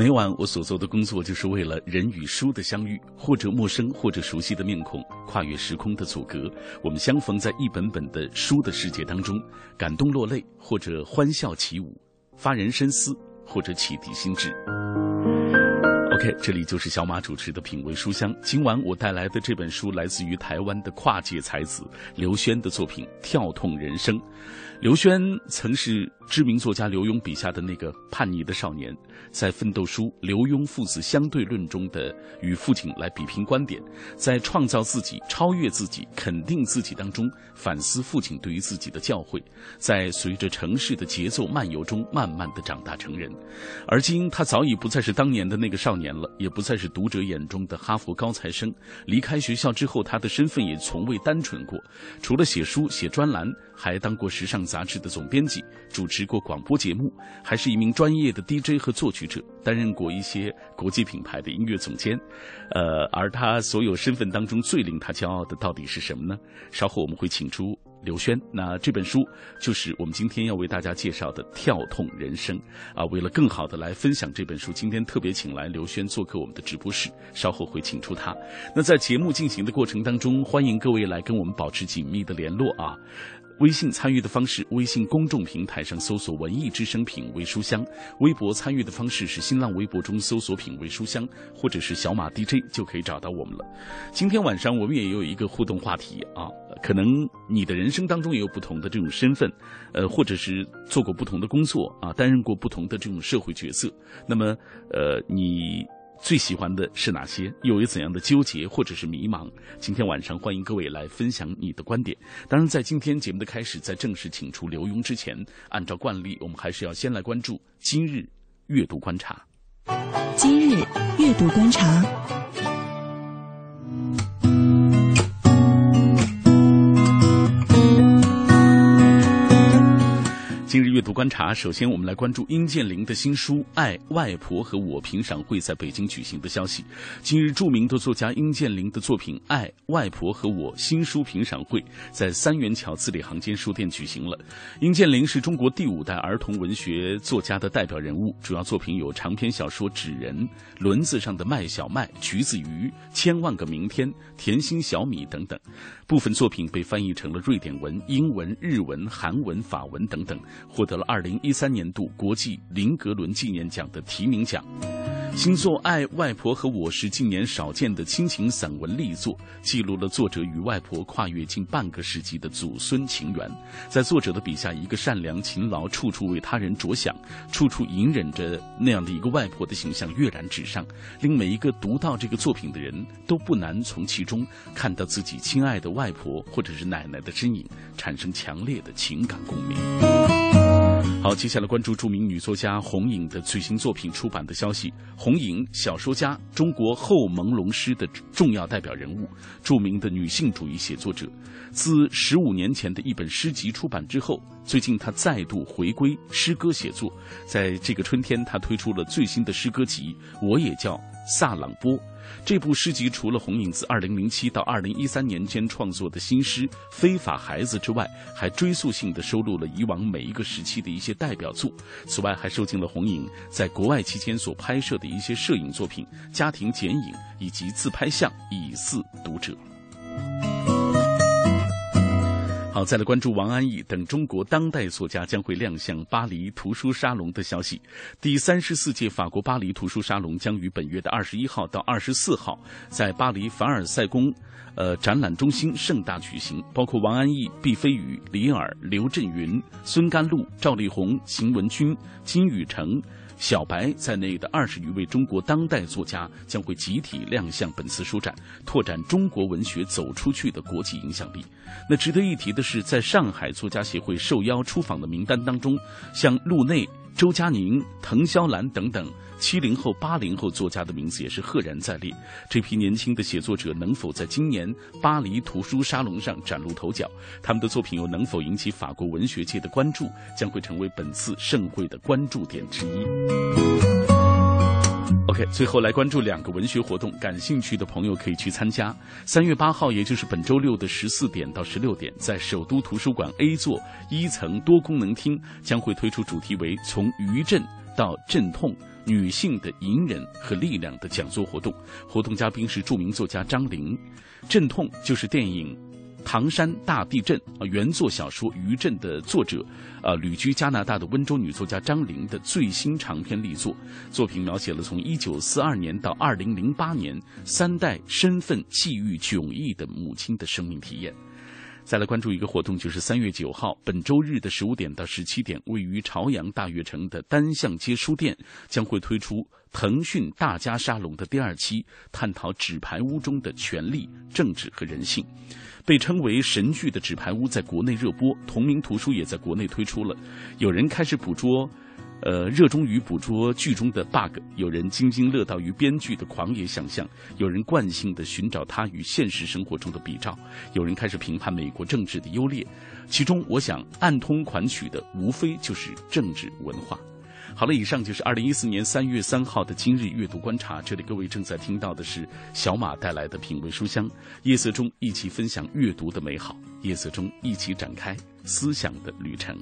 每晚我所做的工作，就是为了人与书的相遇，或者陌生，或者熟悉的面孔，跨越时空的阻隔，我们相逢在一本本的书的世界当中，感动落泪，或者欢笑起舞，发人深思，或者启迪心智。OK，这里就是小马主持的品味书香。今晚我带来的这本书来自于台湾的跨界才子刘轩的作品《跳痛人生》。刘轩曾是知名作家刘墉笔下的那个叛逆的少年，在奋斗书《刘墉父子相对论》中的与父亲来比拼观点，在创造自己、超越自己、肯定自己当中反思父亲对于自己的教诲，在随着城市的节奏漫游中慢慢的长大成人。而今他早已不再是当年的那个少年了，也不再是读者眼中的哈佛高材生。离开学校之后，他的身份也从未单纯过，除了写书、写专栏，还当过时尚。杂志的总编辑，主持过广播节目，还是一名专业的 DJ 和作曲者，担任过一些国际品牌的音乐总监。呃，而他所有身份当中最令他骄傲的到底是什么呢？稍后我们会请出刘轩。那这本书就是我们今天要为大家介绍的《跳痛人生》啊。为了更好的来分享这本书，今天特别请来刘轩做客我们的直播室，稍后会请出他。那在节目进行的过程当中，欢迎各位来跟我们保持紧密的联络啊。微信参与的方式：微信公众平台上搜索“文艺之声品味书香”；微博参与的方式是新浪微博中搜索“品味书香”或者是小马 DJ 就可以找到我们了。今天晚上我们也有一个互动话题啊，可能你的人生当中也有不同的这种身份，呃，或者是做过不同的工作啊，担任过不同的这种社会角色。那么，呃，你。最喜欢的是哪些？又有怎样的纠结或者是迷茫？今天晚上欢迎各位来分享你的观点。当然，在今天节目的开始，在正式请出刘墉之前，按照惯例，我们还是要先来关注今日阅读观察。今日阅读观察。今日阅读观察，首先我们来关注殷建林的新书《爱外婆和我》评赏会在北京举行的消息。今日，著名的作家殷建林的作品《爱外婆和我》新书评赏会在三元桥字里行间书店举行了。殷建林是中国第五代儿童文学作家的代表人物，主要作品有长篇小说《纸人》《轮子上的麦小麦》《橘子鱼》《千万个明天》《甜心小米》等等。部分作品被翻译成了瑞典文、英文、日文、韩文、法文等等，获得了二零一三年度国际林格伦纪念奖的提名奖。新作《爱外婆和我》是近年少见的亲情散文力作，记录了作者与外婆跨越近半个世纪的祖孙情缘。在作者的笔下，一个善良、勤劳、处处为他人着想、处处隐忍着那样的一个外婆的形象跃然纸上，令每一个读到这个作品的人都不难从其中看到自己亲爱的外婆或者是奶奶的身影，产生强烈的情感共鸣。好，接下来关注著名女作家红颖的最新作品出版的消息。红颖，小说家，中国后朦胧诗的重要代表人物，著名的女性主义写作者。自十五年前的一本诗集出版之后，最近她再度回归诗歌写作。在这个春天，她推出了最新的诗歌集，我也叫萨朗波。这部诗集除了红影自2007到2013年间创作的新诗《非法孩子》之外，还追溯性的收录了以往每一个时期的一些代表作。此外，还收进了红影在国外期间所拍摄的一些摄影作品、家庭剪影以及自拍像，以示读者。好，再来关注王安忆等中国当代作家将会亮相巴黎图书沙龙的消息。第三十四届法国巴黎图书沙龙将于本月的二十一号到二十四号在巴黎凡尔赛宫，呃展览中心盛大举行。包括王安忆、毕飞宇、李尔、刘震云、孙甘露、赵丽宏、邢文君、金宇成。小白在内的二十余位中国当代作家将会集体亮相本次书展，拓展中国文学走出去的国际影响力。那值得一提的是。在上海作家协会受邀出访的名单当中，像陆内、周佳宁、滕萧兰等等七零后、八零后作家的名字也是赫然在列。这批年轻的写作者能否在今年巴黎图书沙龙上崭露头角？他们的作品又能否引起法国文学界的关注？将会成为本次盛会的关注点之一。最后来关注两个文学活动，感兴趣的朋友可以去参加。三月八号，也就是本周六的十四点到十六点，在首都图书馆 A 座一层多功能厅，将会推出主题为“从余震到阵痛：女性的隐忍和力量”的讲座活动。活动嘉宾是著名作家张玲。阵痛就是电影。唐山大地震啊，原作小说《余震》的作者，呃，旅居加拿大的温州女作家张玲的最新长篇力作。作品描写了从一九四二年到二零零八年三代身份际遇迥异的母亲的生命体验。再来关注一个活动，就是三月九号，本周日的十五点到十七点，位于朝阳大悦城的单向街书店将会推出腾讯大家沙龙的第二期，探讨纸牌屋中的权力、政治和人性。被称为神剧的《纸牌屋》在国内热播，同名图书也在国内推出了。有人开始捕捉，呃，热衷于捕捉剧中的 bug；有人津津乐道于编剧的狂野想象；有人惯性的寻找它与现实生活中的比照；有人开始评判美国政治的优劣。其中，我想暗通款曲的，无非就是政治文化。好了，以上就是二零一四年三月三号的今日阅读观察。这里各位正在听到的是小马带来的品味书香，夜色中一起分享阅读的美好，夜色中一起展开思想的旅程。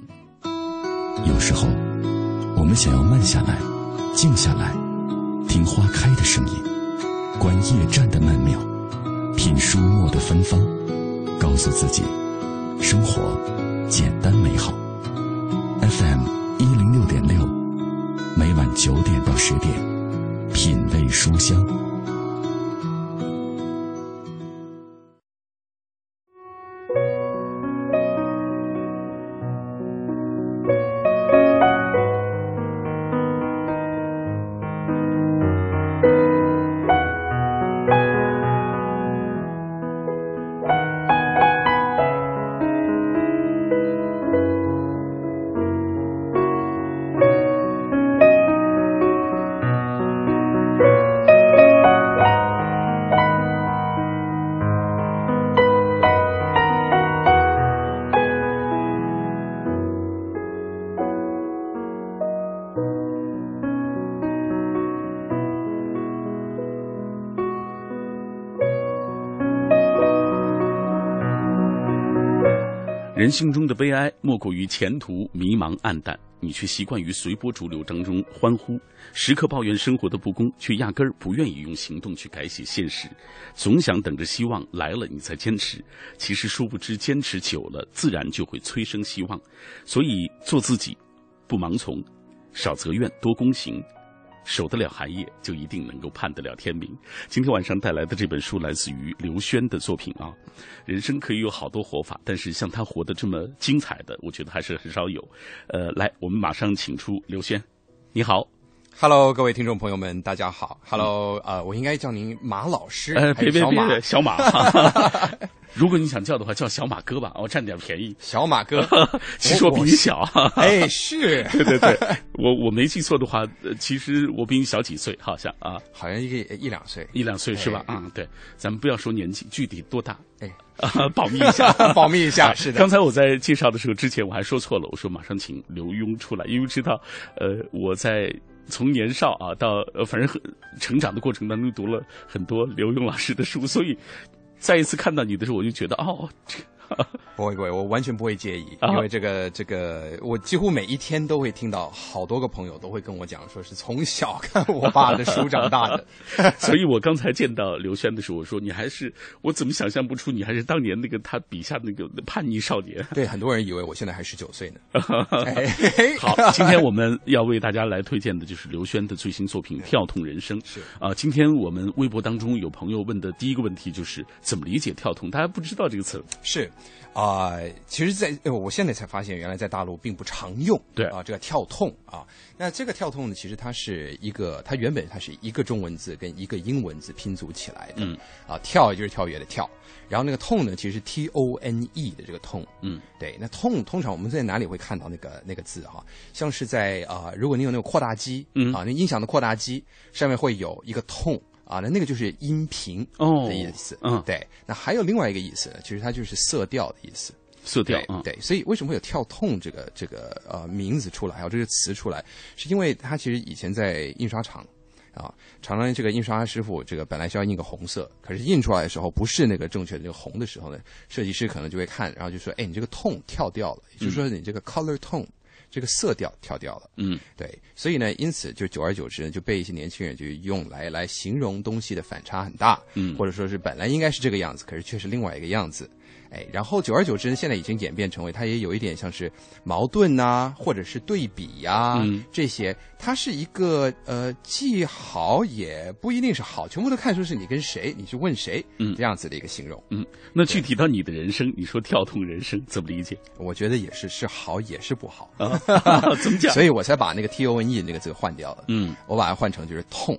有时候，我们想要慢下来，静下来，听花开的声音，观夜战的曼妙，品书墨的芬芳，告诉自己，生活简单美好。FM 一零六点六。每晚九点到十点，品味书香。人性中的悲哀，莫过于前途迷茫暗淡，你却习惯于随波逐流当中欢呼，时刻抱怨生活的不公，却压根儿不愿意用行动去改写现实，总想等着希望来了你才坚持。其实殊不知，坚持久了，自然就会催生希望。所以，做自己，不盲从，少责怨，多躬行。守得了寒夜，就一定能够盼得了天明。今天晚上带来的这本书来自于刘轩的作品啊。人生可以有好多活法，但是像他活得这么精彩的，我觉得还是很少有。呃，来，我们马上请出刘轩，你好。Hello，各位听众朋友们，大家好。Hello，呃，我应该叫您马老师，呃，别别别，小马。如果你想叫的话，叫小马哥吧，我占点便宜。小马哥，其实我比你小。哎，是，对对对，我我没记错的话，其实我比你小几岁，好像啊，好像一个一两岁，一两岁是吧？嗯，对，咱们不要说年纪，具体多大？哎，保密一下，保密一下。是的，刚才我在介绍的时候，之前我还说错了，我说马上请刘墉出来，因为知道，呃，我在。从年少啊到呃，反正成长的过程当中，读了很多刘勇老师的书，所以再一次看到你的时候，我就觉得哦。不会不会，我完全不会介意，因为这个这个，我几乎每一天都会听到好多个朋友都会跟我讲，说是从小看我爸的书长大的。所以我刚才见到刘轩的时候，我说你还是我怎么想象不出你还是当年那个他笔下那个叛逆少年。对，很多人以为我现在还十九岁呢。好，今天我们要为大家来推荐的就是刘轩的最新作品《跳痛人生》。是啊，今天我们微博当中有朋友问的第一个问题就是怎么理解跳痛？大家不知道这个词。是。啊、其实在，呃我现在才发现，原来在大陆并不常用。对啊，这个跳痛啊，那这个跳痛呢，其实它是一个，它原本它是一个中文字跟一个英文字拼组起来的。嗯，啊，跳也就是跳跃的跳，然后那个痛呢，其实是 T O N E 的这个痛。嗯，对，那痛通常我们在哪里会看到那个那个字哈？像是在啊、如果你有那个扩大机，嗯啊，那音响的扩大机上面会有一个痛啊，那那个就是音频哦的意思。嗯对，那还有另外一个意思，其实它就是色调的意思。色调啊，对，所以为什么会有跳痛这个这个呃名字出来，还有这个词出来，是因为它其实以前在印刷厂啊，常常这个印刷师傅这个本来是要印个红色，可是印出来的时候不是那个正确的那个红的时候呢，设计师可能就会看，然后就说，哎，你这个痛跳掉了，也就是说你这个 color tone 这个色调跳掉了。嗯。对，所以呢，因此就久而久之呢，就被一些年轻人就用来来形容东西的反差很大，嗯。或者说是本来应该是这个样子，可是却是另外一个样子，哎，然后久而久之呢，现在已经演变成为它也有一点像是矛盾呐、或者是对比呀、嗯这些，它是一个呃既好也不一定是好，全部都看出是你跟谁，你去问谁，嗯这样子的一个形容，嗯，那具体到你的人生，你说跳动人生怎么理解我觉得也是是好也是不好，啊？怎么讲？所以我才把那个 T O N E 那个字换掉了。嗯我把它换成就是痛。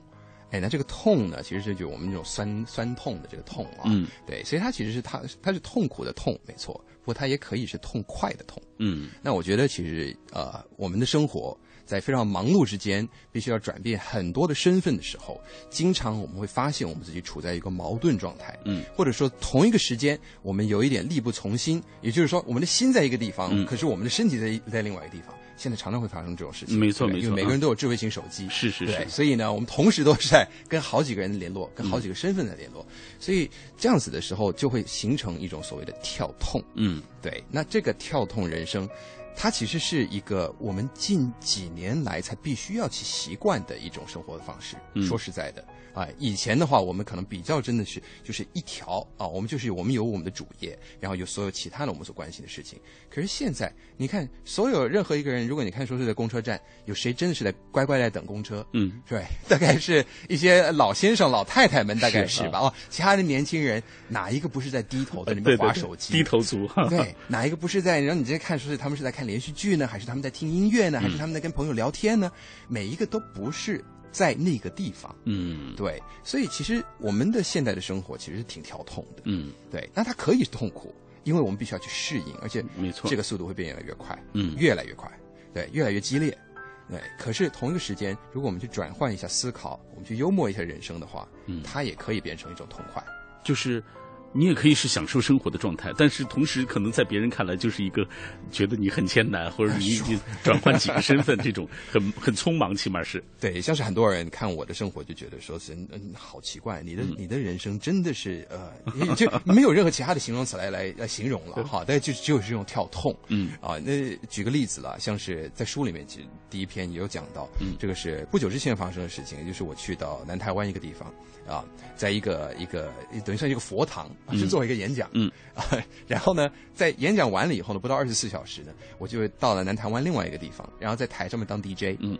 哎，那这个痛呢，其实是就我们这种酸酸痛的这个痛啊，嗯，对，所以它其实是它它是痛苦的痛，没错，不过它也可以是痛快的痛。嗯。那我觉得其实呃，我们的生活在非常忙碌之间，必须要转变很多的身份的时候，经常我们会发现我们自己处在一个矛盾状态，嗯，或者说同一个时间我们有一点力不从心，也就是说我们的心在一个地方，嗯。可是我们的身体在在另外一个地方。现在常常会发生这种事情，没错没错因为每个人都有智慧型手机，对，是是。是所以呢，我们同时都是在跟好几个人联络，跟好几个身份的联络，所以这样子的时候就会形成一种所谓的跳痛。嗯。对，那这个跳痛人生，它其实是一个我们近几年来才必须要去习惯的一种生活的方式。嗯说实在的，啊、以前的话，我们可能比较真的是就是一条啊，我们就是我们有我们的主业，然后有所有其他的我们所关心的事情。可是现在，你看，所有任何一个人，如果你看说是在公车站，有谁真的是在乖乖在等公车？嗯对，大概是一些老先生、老太太们，大概是吧？哦，其他的年轻人哪一个不是在低头在里面划手机？低头族。对，哪一个不是在？然后你直接看说是他们是在看连续剧呢，还是他们在听音乐呢，还是他们在跟朋友聊天呢？每一个都不是在那个地方。嗯对，所以其实我们的现代的生活其实是挺跳痛的。嗯对，那它可以是痛苦，因为我们必须要去适应，而且没错这个速度会变越来越快，嗯越来越快，对，越来越激烈。对，可是同一个时间，如果我们去转换一下思考，我们去幽默一下人生的话，嗯它也可以变成一种痛快。就是你也可以是享受生活的状态，但是同时可能在别人看来就是一个觉得你很艰难，或者你你转换几个身份这种 很很匆忙，起码是。对，像是很多人看我的生活就觉得说是嗯，好奇怪，你的、你的人生真的是呃，也就没有任何其他的形容词来来来形容了哈，但就就是这种跳痛，嗯。啊，那举个例子了，像是在书里面其实第一篇也有讲到，嗯。这个是不久之前发生的事情，也就是我去到南台湾一个地方啊，在一个一个等于算一个佛堂啊，是做一个演讲，嗯。啊，然后呢，在演讲完了以后呢，不到二十四小时呢，我就到了南台湾另外一个地方，然后在台上面当 DJ，嗯，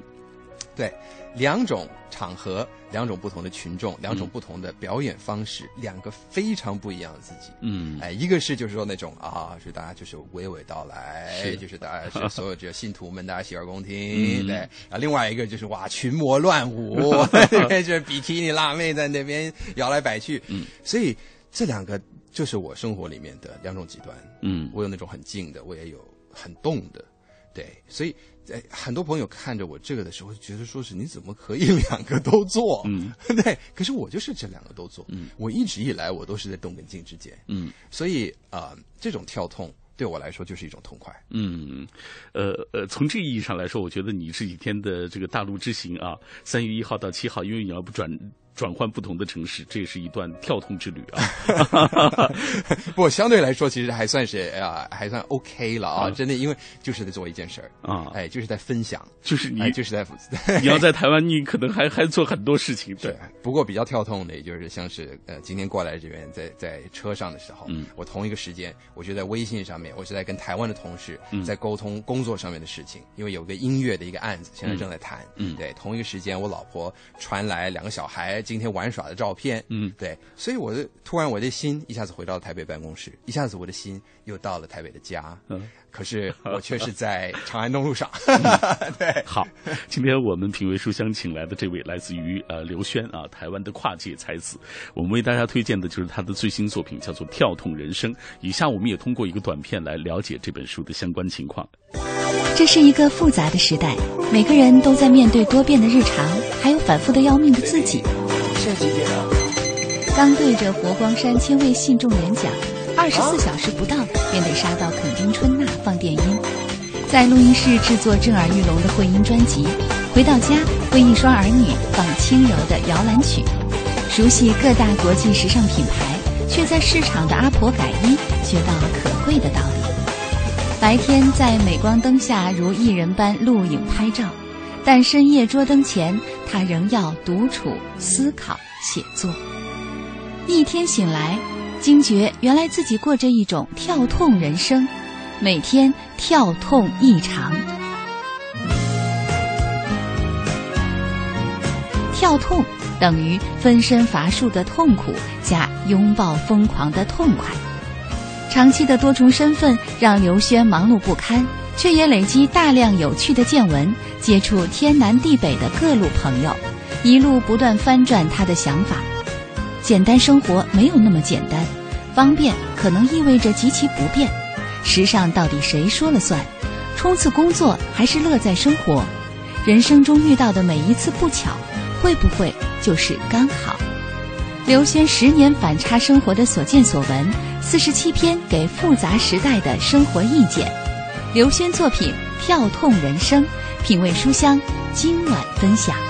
对，两种场合，两种不同的群众，两种不同的表演方式，两个非常不一样的自己。嗯哎，一个是就是说那种啊，是大家就是娓娓道来，是就是大家是所有这个信徒们，大家洗耳恭听，嗯对。啊，另外一个就是哇，群魔乱舞，就是比基尼辣妹在那边摇来摆去，嗯，所以这两个就是我生活里面的两种极端。嗯我有那种很静的，我也有很动的，对，所以在很多朋友看着我这个的时候，觉得说是你怎么可以 两个都做？嗯，对，可是我就是这两个都做，嗯，我一直以来我都是在动跟静之间，嗯所以啊、呃这种跳痛对我来说就是一种痛快。嗯，呃呃，从这个意义上来说，我觉得你这几天的这个大陆之行啊，三月一号到七号，因为你要不转转换不同的城市，这也是一段跳痛之旅啊。不过相对来说，其实还算是啊、还算 OK 了啊，啊。真的，因为就是在做一件事儿啊。哎，就是在分享，就是你哎，就是在 你要在台湾，你可能还还做很多事情，对，不过比较跳痛的，也就是像是呃，今天过来这边在在车上的时候，嗯。我同一个时间，我就在微信上面，我是在跟台湾的同事嗯。在沟通工作上面的事情，因为有个音乐的一个案子，现在正在谈，嗯。对，同一个时间，我老婆传来两个小孩今天玩耍的照片，嗯，对，所以我的突然我的心一下子回到了台北办公室，一下子我的心又到了台北的家，嗯，可是我却是在长安东路上，对，好，今天我们品味书香请来的这位来自于呃刘轩啊，台湾的跨界才子，我们为大家推荐的就是他的最新作品，叫做《跳痛人生》。以下我们也通过一个短片来了解这本书的相关情况。这是一个复杂的时代，每个人都在面对多变的日常，还有反复的要命的自己。现在几点了？刚对着佛光山千位信众演讲，二十四小时不到便得杀到垦丁春娜放电音，在录音室制作震耳欲聋的混音专辑，回到家为一双儿女放轻柔的摇篮曲，熟悉各大国际时尚品牌，却在市场的阿婆改衣学到了可贵的道理。白天在镁光灯下如艺人般录影拍照，但深夜桌灯前，他仍要独处思考写作。一天醒来，惊觉原来自己过着一种跳痛人生，每天跳痛异常。跳痛等于分身乏术的痛苦加拥抱疯狂的痛快。长期的多重身份让刘轩忙碌不堪，却也累积大量有趣的见闻，接触天南地北的各路朋友，一路不断翻转他的想法。简单生活没有那么简单，方便可能意味着极其不便。时尚到底谁说了算？冲刺工作还是乐在生活？人生中遇到的每一次不巧，会不会就是刚好？刘轩十年反差生活的所见所闻，四十七篇给复杂时代的生活意见。刘轩作品《跳痛人生》，品味书香，今晚分享。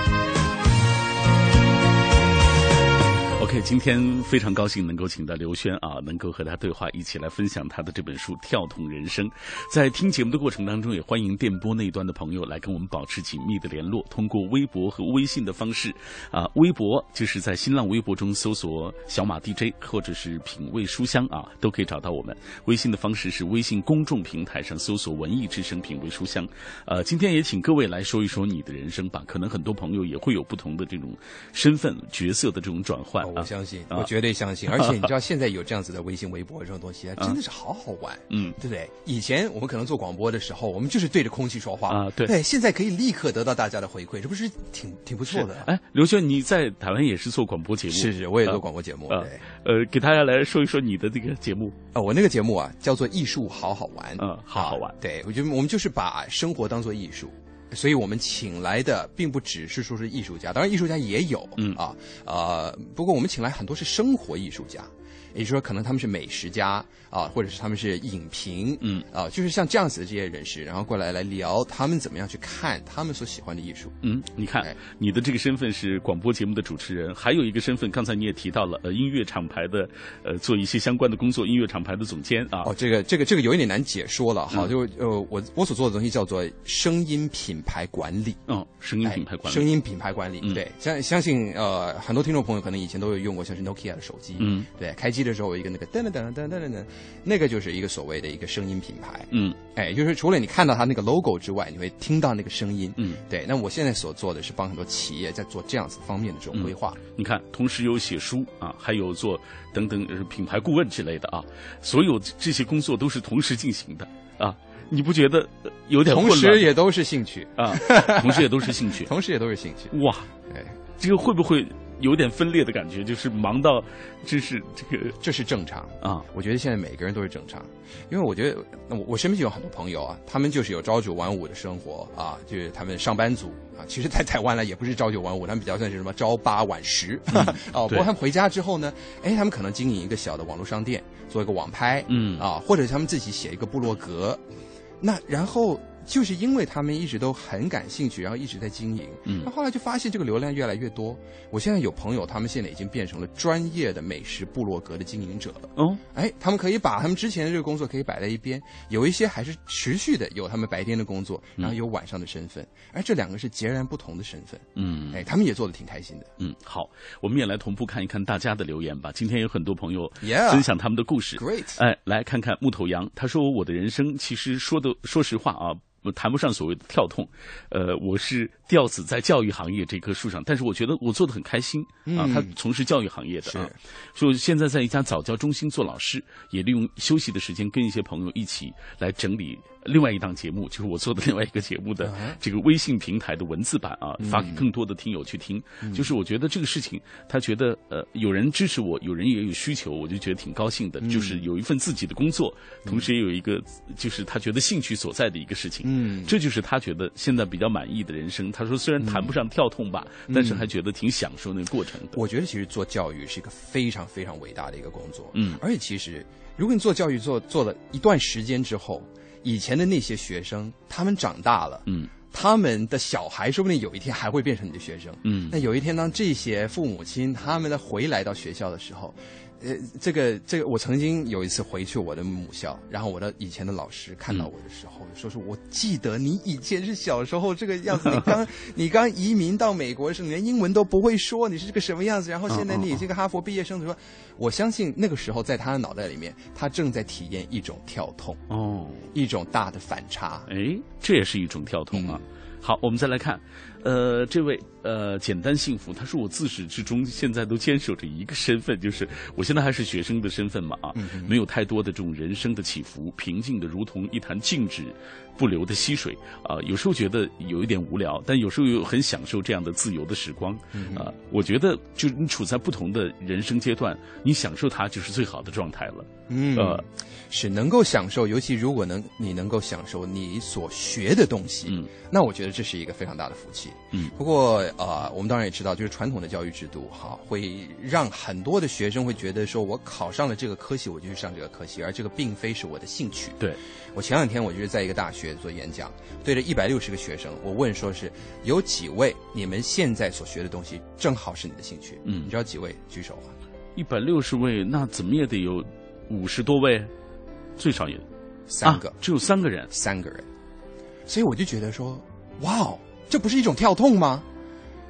今天非常高兴能够请到刘轩啊，能够和他对话，一起来分享他的这本书《跳痛人生》。在听节目的过程当中，也欢迎电波那一端的朋友来跟我们保持紧密的联络，通过微博和微信的方式啊，微博就是在新浪微博中搜索“小马 DJ” 或者是“品味书香”啊，都可以找到我们。微信的方式是微信公众平台上搜索“文艺之声品味书香”。呃，今天也请各位来说一说你的人生吧，可能很多朋友也会有不同的这种身份角色的这种转换啊。相信，啊我绝对相信。而且你知道，现在有这样子的微信、微博这种东西，啊真的是好好玩。嗯对不对？以前我们可能做广播的时候，我们就是对着空气说话啊对对，现在可以立刻得到大家的回馈，这不是挺挺不错的？哎，刘轩，你在台湾也是做广播节目？是是，我也做啊广播节目。呃，给大家来说一说你的这个节目。啊，我那个节目啊，叫做《艺术好好玩》。嗯好好玩啊对，我觉得我们就是把生活当做艺术。所以我们请来的并不只是说是艺术家，当然艺术家也有，嗯。啊，呃，不过我们请来很多是生活艺术家，也就是说可能他们是美食家啊，或者是他们是影评，嗯啊，就是像这样子的这些人士，然后过来来聊他们怎么样去看他们所喜欢的艺术。嗯，你看哎你的这个身份是广播节目的主持人，还有一个身份，刚才你也提到了，呃，音乐厂牌的，呃，做一些相关的工作，音乐厂牌的总监啊。哦，这个这个这个有一点难解说了哈，嗯就呃，我我所做的东西叫做声音品牌管理。哦，声音品牌管理。哎声音品牌管理，嗯对，相相信呃，很多听众朋友可能以前都有用过，像是 Nokia 的手机，嗯，对，开机的时候有一个那个噔噔噔噔噔噔噔，那个就是一个所谓的一个声音品牌，嗯。哎，就是除了你看到它那个 logo 之外，你会听到那个声音，嗯，对。那我现在所做的是帮很多企业在做这样子方面的这种规划，你看，同时有写书啊，还有做等等呃品牌顾问之类的啊，所有这些工作都是同时进行的啊，你不觉得呃有点混同时也都是兴趣，啊？同时也都是兴趣。同时也都是兴趣，哇，哎，这个会不会有点分裂的感觉？就是忙到，真是这个这是正常。啊，我觉得现在每个人都是正常，因为我觉得那我我身边就有很多朋友啊，他们就是有朝九晚五的生活啊，就是他们上班族啊。其实，在台湾呢，也不是朝九晚五，他们比较算是什么朝八晚十、哦。不过他们回家之后呢，哎，他们可能经营一个小的网络商店，做一个网拍，嗯啊，或者他们自己写一个部落格，那然后。就是因为他们一直都很感兴趣，然后一直在经营，嗯那后来就发现这个流量越来越多。我现在有朋友，他们现在已经变成了专业的美食部落格的经营者了。哦，哎，他们可以把他们之前的这个工作可以摆在一边，有一些还是持续的有他们白天的工作，然后有晚上的身份，而这两个是截然不同的身份。嗯哎，他们也做的挺开心的。嗯，好，我们也来同步看一看大家的留言吧。今天有很多朋友 Yeah 分享他们的故事。Great 哎，来看看木头羊，他说我的人生其实说的说实话啊，谈不上所谓的跳痛，呃，我是吊死在教育行业这棵树上，但是我觉得我做的很开心啊。他从事教育行业的啊，所以现在在一家早教中心做老师，也利用休息的时间跟一些朋友一起来整理另外一档节目，就是我做的另外一个节目的这个微信平台的文字版啊，发给更多的听友去听。就是我觉得这个事情，他觉得呃有人支持我，有人也有需求，我就觉得挺高兴的。就是有一份自己的工作，同时也有一个就是他觉得兴趣所在的一个事情。嗯，这就是他觉得现在比较满意的人生。他说，虽然谈不上跳痛吧，但是还觉得挺享受那个过程的。我觉得其实做教育是一个非常非常伟大的一个工作。嗯，而且其实如果你做教育做做了一段时间之后，以前的那些学生他们长大了，嗯，他们的小孩说不定有一天还会变成你的学生。嗯，那有一天当这些父母亲他们的回来到学校的时候。呃，这个这个，我曾经有一次回去我的母校，然后我的以前的老师看到我的时候，说是我记得你以前是小时候这个样子，你刚 你刚移民到美国的时候，连英文都不会说，你是这个什么样子？然后现在你这个哈佛毕业生，说，我相信那个时候在他的脑袋里面，他正在体验一种跳痛哦，一种大的反差。哎，这也是一种跳痛啊。好，我们再来看，呃，这位。呃，简单幸福。他说我自始至终现在都坚守着一个身份，就是我现在还是学生的身份嘛啊，没有太多的这种人生的起伏，平静的如同一潭静止不流的溪水啊。有时候觉得有一点无聊，但有时候又很享受这样的自由的时光啊。我觉得就你处在不同的人生阶段，你享受它就是最好的状态了。嗯，呃，是能够享受，尤其如果能你能够享受你所学的东西，嗯，那我觉得这是一个非常大的福气。嗯，不过。啊，我们当然也知道，就是传统的教育制度，哈，会让很多的学生会觉得说，我考上了这个科系，我就去上这个科系，而这个并非是我的兴趣。对，我前两天我就是在一个大学做演讲，对着一百六十个学生，我问说是有几位你们现在所学的东西正好是你的兴趣？嗯，你知道几位？举手啊！一百六十位，那怎么也得有五十多位，最少也三个，只有三个人，三个人。所以我就觉得说，哇哦，这不是一种跳痛吗？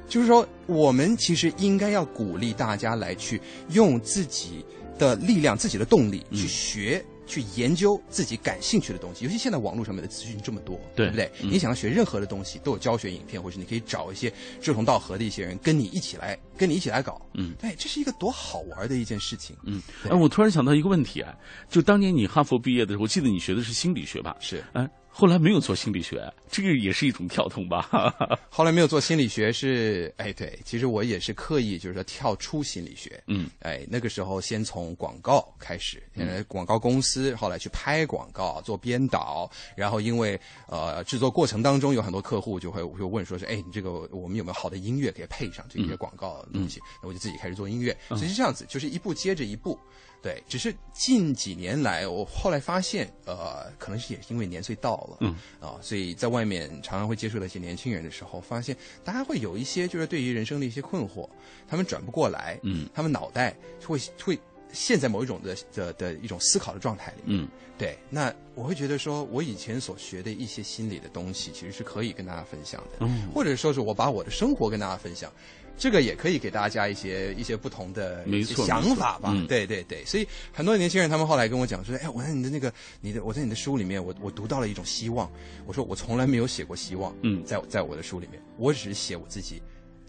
就是说，我们其实应该要鼓励大家来去用自己的力量、自己的动力去学、去研究自己感兴趣的东西。尤其现在网络上面的资讯这么多，对不对？你想要学任何的东西，都有教学影片，或者你可以找一些志同道合的一些人跟你一起来，跟你一起来搞。嗯，对，这是一个多好玩的一件事情。嗯，哎，我突然想到一个问题啊，就当年你哈佛毕业的时候，我记得你学的是心理学吧？是，哎。后来没有做心理学，这个也是一种跳通吧？后来没有做心理学是，哎，对，其实我也是刻意就是说跳出心理学，嗯，哎，那个时候先从广告开始，呃，广告公司，后来去拍广告，做编导，然后因为呃制作过程当中有很多客户就会就问说是，哎，你这个我们有没有好的音乐可以配上这些广告的东西？那我就自己开始做音乐，所以是这样子，就是一步接着一步。对，只是近几年来，我后来发现，呃，可能是也是因为年岁到了，嗯，啊，所以在外面常常会接触到一些年轻人的时候，发现大家会有一些就是对于人生的一些困惑，他们转不过来，嗯，他们脑袋会会陷在某一种的的的一种思考的状态里，嗯，对，那我会觉得说，我以前所学的一些心理的东西，其实是可以跟大家分享的，嗯，或者说是我把我的生活跟大家分享。这个也可以给大家一些一些不同的想法吧。对对对，所以很多年轻人他们后来跟我讲说：“哎，我在你的那个你的我在你的书里面，我我读到了一种希望。”我说：“我从来没有写过希望。”嗯，在在我的书里面，我只是写我自己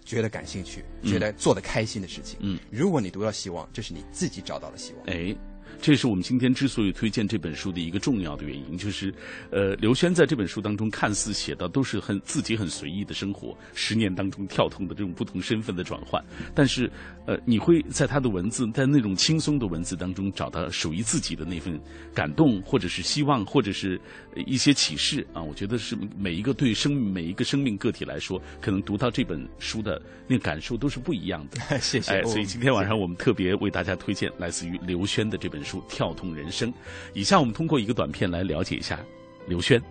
觉得感兴趣、觉得做的开心的事情。嗯，如果你读到希望，这是你自己找到了希望。哎。这是我们今天之所以推荐这本书的一个重要的原因，就是，呃，刘轩在这本书当中看似写的都是很自己很随意的生活，十年当中跳通的这种不同身份的转换，但是，呃，你会在他的文字，在那种轻松的文字当中找到属于自己的那份感动，或者是希望，或者是一些启示啊。我觉得是每一个对生每一个生命个体来说，可能读到这本书的那感受都是不一样的。谢谢。所以今天晚上我们特别为大家推荐来自于刘轩的这本书。跳动人生。以下我们通过一个短片来了解一下刘轩。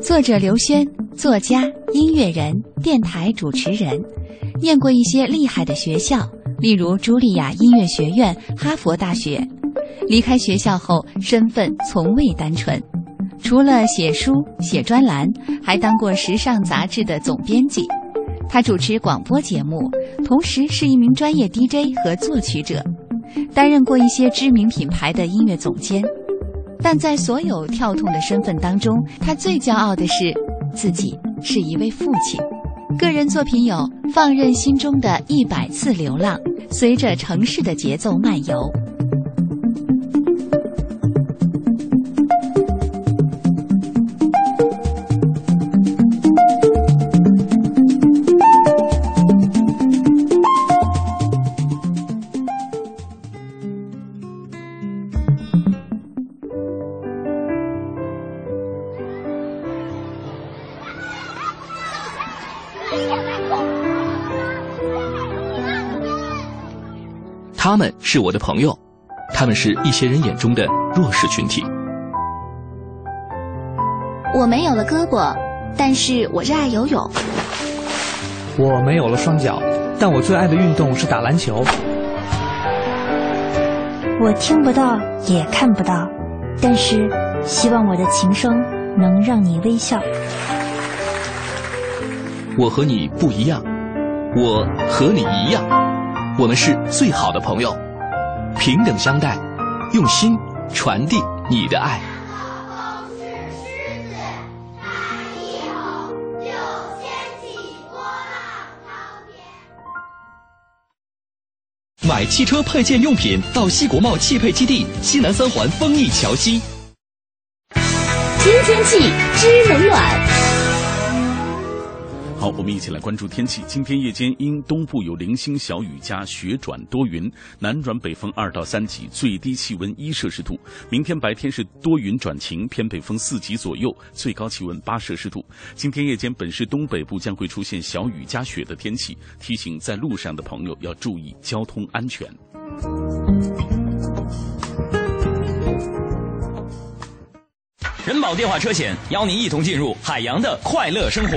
作者刘轩，作家、音乐人、电台主持人，念过一些厉害的学校，例如茱莉亚音乐学院、哈佛大学。离开学校后，身份从未单纯，除了写书、写专栏，还当过时尚杂志的总编辑。他主持广播节目，同时是一名专业 DJ 和作曲者。担任过一些知名品牌的音乐总监，但在所有跳痛的身份当中，他最骄傲的是自己是一位父亲。个人作品有《放任心中的一百次流浪》，随着城市的节奏漫游。是我的朋友，他们是一些人眼中的弱势群体。我没有了胳膊，但是我热爱游泳。我没有了双脚，但我最爱的运动是打篮球。我听不到，也看不到，但是希望我的琴声能让你微笑。我和你不一样，我和你一样。我们是最好的朋友，平等相待，用心传递你的爱。买汽车配件用品到西国贸汽配基地西南三环丰益桥西。听天气知冷暖。我们一起来关注天气。今天夜间因东部有零星小雨加雪转多云，南转北风二到三级，最低气温一摄氏度。明天白天是多云转晴，偏北风四级左右，最高气温八摄氏度。今天夜间本市东北部将会出现小雨加雪的天气，提醒在路上的朋友要注意交通安全。人保电话车险邀您一同进入海洋的快乐生活。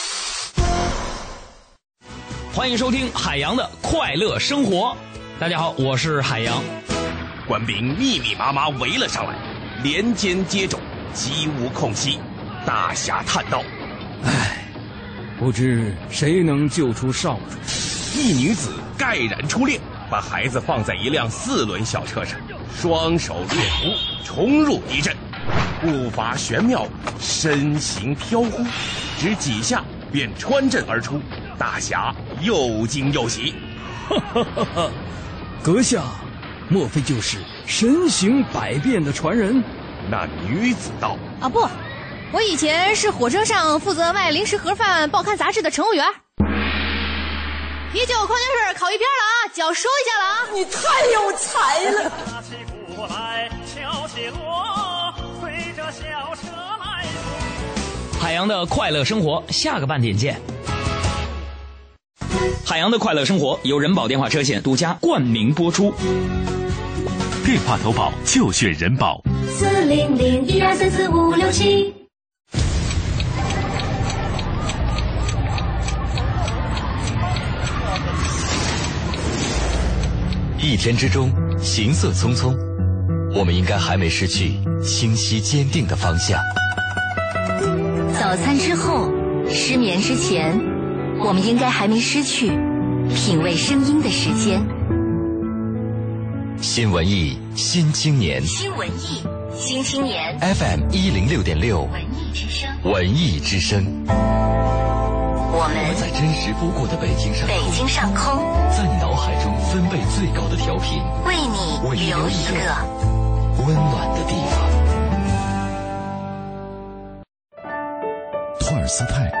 欢迎收听海洋的快乐生活。大家好，我是海洋。官兵密密麻麻围了上来，连肩接踵，几无空隙。大侠叹道：“唉，不知谁能救出少主。”一女子盖然出列，把孩子放在一辆四轮小车上，双手掠图，冲入敌阵，步伐玄妙，身形飘忽，只几下便穿阵而出。大侠又惊又喜，哈哈哈哈！阁下，莫非就是神行百变的传人？那女子道：“啊不，我以前是火车上负责卖零食盒饭、报刊杂志的乘务员。啤酒、矿泉水烤一片了啊，脚收一下了啊！你太有才了！”海洋的快乐生活，下个半点见。海洋的快乐生活由人保电话车险独家冠名播出。电话投保就选人保。四零零一二三四五六七。一天之中，行色匆匆，我们应该还没失去清晰坚定的方向。早餐之后，失眠之前。我们应该还没失去品味声音的时间。新文艺新青年，新文艺新青年，FM 一零六点六，文艺之声，文艺之声。我们在真实不过的北京上空，北京上空，在你脑海中分贝最高的调频，为你留一个温暖的地方。托尔斯泰。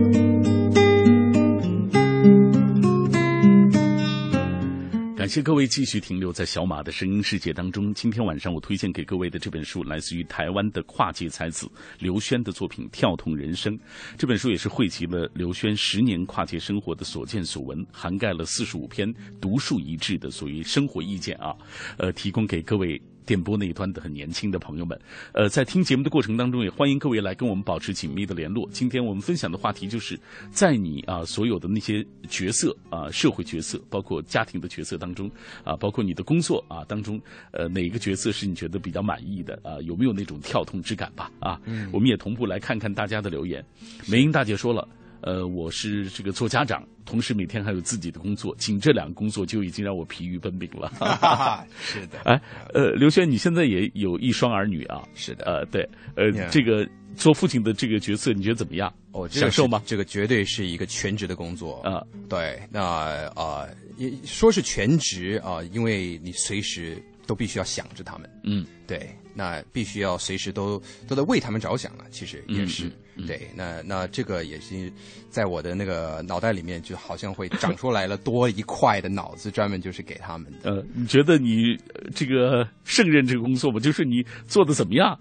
谢各位继续停留在小马的声音世界当中。今天晚上我推荐给各位的这本书，来自于台湾的跨界才子刘轩的作品《跳动人生》。这本书也是汇集了刘轩十年跨界生活的所见所闻，涵盖了四十五篇独树一帜的所谓生活意见啊，呃，提供给各位。电波那一端的很年轻的朋友们，呃，在听节目的过程当中，也欢迎各位来跟我们保持紧密的联络。今天我们分享的话题就是在你啊所有的那些角色啊，社会角色，包括家庭的角色当中啊，包括你的工作啊当中，呃，哪个角色是你觉得比较满意的啊？有没有那种跳痛之感吧？啊，我们也同步来看看大家的留言。梅英大姐说了。呃，我是这个做家长，同时每天还有自己的工作，仅这两个工作就已经让我疲于奔命了。是的，哎，呃，刘轩，你现在也有一双儿女啊？是的，呃，对，呃，这个做父亲的这个角色，你觉得怎么样？哦，享受吗？这个绝对是一个全职的工作啊。对，那啊，也说是全职啊，因为你随时都必须要想着他们。嗯，对，那必须要随时都都在为他们着想了。其实也是。对，那那这个也是在我的那个脑袋里面，就好像会长出来了多一块的脑子，专门就是给他们的。呃，你觉得你这个胜任这个工作吗？就是你做的怎么样？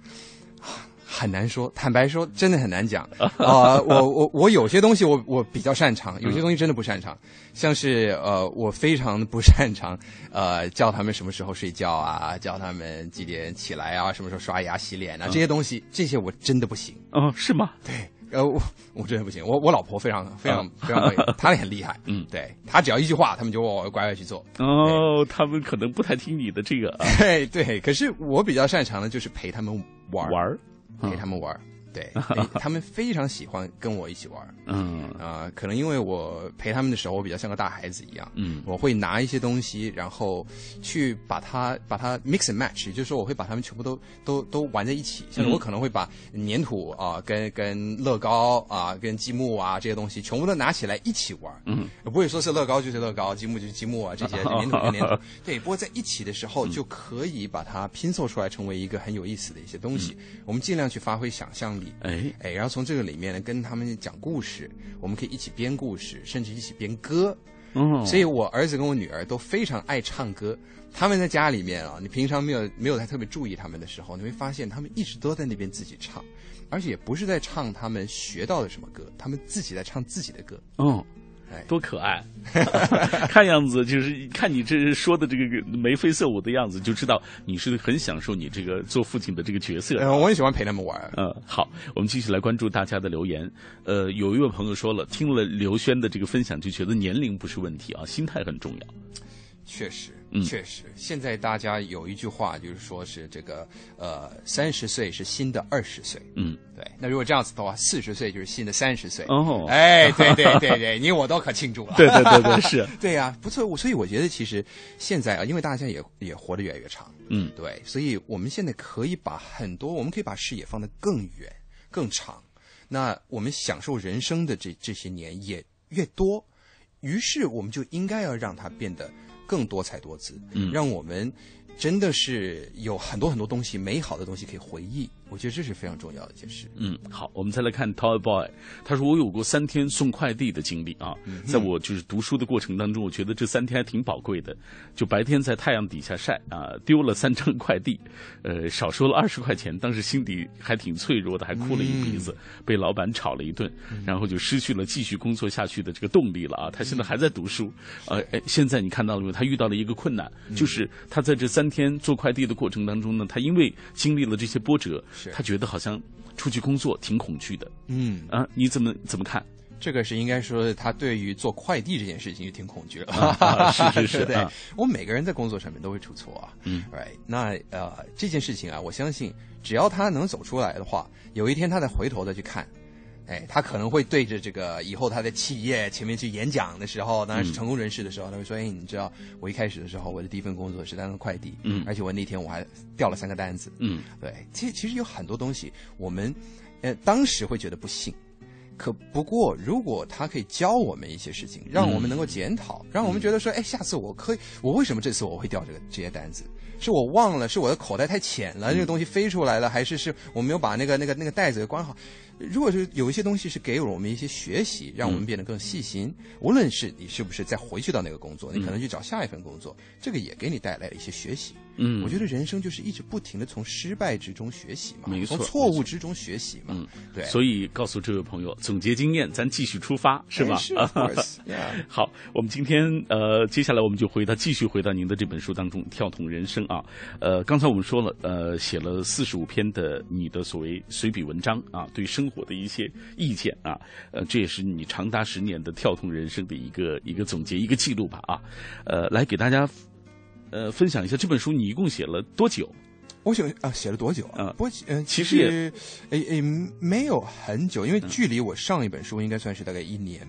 很难说，坦白说，真的很难讲 啊！我我我有些东西我我比较擅长，有些东西真的不擅长。像是呃，我非常不擅长 呃，叫他们什么时候睡觉啊，叫他们几点起来啊，什么时候刷牙洗脸啊，这些东西，这些我真的不行。哦，是吗？对，呃，我我真的不行。我我老婆非常非常非常会，她很厉害。嗯，对，她只要一句话，他们就我乖乖去做。哦，他们可能不太听你的这个。对对，可是我比较擅长的就是陪他们玩玩。陪他们玩对，他们非常喜欢跟我一起玩嗯啊，可能因为我陪他们的时候，我比较像个大孩子一样。嗯，我会拿一些东西，然后去把它把它 mix and match，也就是说，我会把它们全部都都都玩在一起。像我可能会把粘土啊，跟跟乐高啊，跟积木啊这些东西，全部都拿起来一起玩。嗯，不会说是乐高就是乐高，积木就是积木啊，这些粘土跟粘土。对，不过在一起的时候，就可以把它拼凑出来，成为一个很有意思的一些东西。我们尽量去发挥想象力。哎哎。然后从这个里面呢，跟他们讲故事，我们可以一起编故事，甚至一起编歌。嗯，所以我儿子跟我女儿都非常爱唱歌。他们在家里面啊，你平常没有没有太特别注意他们的时候，你会发现他们一直都在那边自己唱，而且也不是在唱他们学到的什么歌，他们自己在唱自己的歌。嗯。多可爱！看样子就是看你这说的这个眉飞色舞的样子，就知道你是很享受你这个做父亲的这个角色。嗯，我也喜欢陪他们玩。嗯，好，我们继续来关注大家的留言。呃，有一位朋友说了，听了刘轩的这个分享，就觉得年龄不是问题啊，心态很重要。确实，确实，现在大家有一句话就是说是这个，呃，三十岁是新的二十岁。嗯，对。那如果这样子的话，四十岁就是新的三十岁。哦，哎，对对对对，你我都可庆祝了。对对对对，是。对呀，不错。所以我觉得其实现在啊，因为大家也也活得越来越长，嗯，对，所以我们现在可以把很多，我们可以把视野放得更远、更长。那我们享受人生的这这些年也越多，于是我们就应该要让它变得。更多彩多姿，嗯，让我们真的是有很多很多东西，美好的东西可以回忆。我觉得这是非常重要的一件事。嗯，好，我们再来看 Toy Boy，他说我有过三天送快递的经历啊，在我就是读书的过程当中，我觉得这三天还挺宝贵的。就白天在太阳底下晒啊，丢了三张快递，呃，少收了二十块钱，当时心底还挺脆弱的，还哭了一鼻子，被老板吵了一顿，然后就失去了继续工作下去的这个动力了啊。他现在还在读书，呃，哎，现在你看到了没有？他遇到了一个困难，就是他在这三天做快递的过程当中呢，他因为经历了这些波折。他觉得好像出去工作挺恐惧的，嗯啊，你怎么怎么看？这个是应该说，他对于做快递这件事情就挺恐惧了。是是是，对，我们每个人在工作上面都会出错啊。嗯，right，那呃这件事情啊，我相信只要他能走出来的话，有一天他再回头再去看。哎，他可能会对着这个以后他的企业前面去演讲的时候，当然是成功人士的时候，他会说：“哎，你知道我一开始的时候，我的第一份工作是当快递，嗯，而且我那天我还掉了三个单子，嗯，对，其实其实有很多东西，我们呃当时会觉得不幸，可不过如果他可以教我们一些事情，让我们能够检讨，让我们觉得说，哎，下次我可以，我为什么这次我会掉这个这些单子？是我忘了，是我的口袋太浅了，这个东西飞出来了，还是是我没有把那个那个那个袋子给关好？如果是有一些东西是给了我们一些学习，让我们变得更细心，无论是你是不是再回去到那个工作，你可能去找下一份工作，这个也给你带来了一些学习。嗯，我觉得人生就是一直不停的从失败之中学习嘛，没错，从错误之中学习嘛。嗯，对。所以告诉这位朋友，总结经验，咱继续出发，是吧？是 好，我们今天呃，接下来我们就回到继续回到您的这本书当中，《跳动人生》啊。呃，刚才我们说了，呃，写了四十五篇的你的所谓随笔文章啊，对生活的一些意见啊，呃，这也是你长达十年的跳动人生的一个一个总结，一个记录吧啊。呃，来给大家。呃，分享一下这本书，你一共写了多久？我写啊，写了多久啊？不，嗯，其实也，诶诶，没有很久，因为距离我上一本书应该算是大概一年、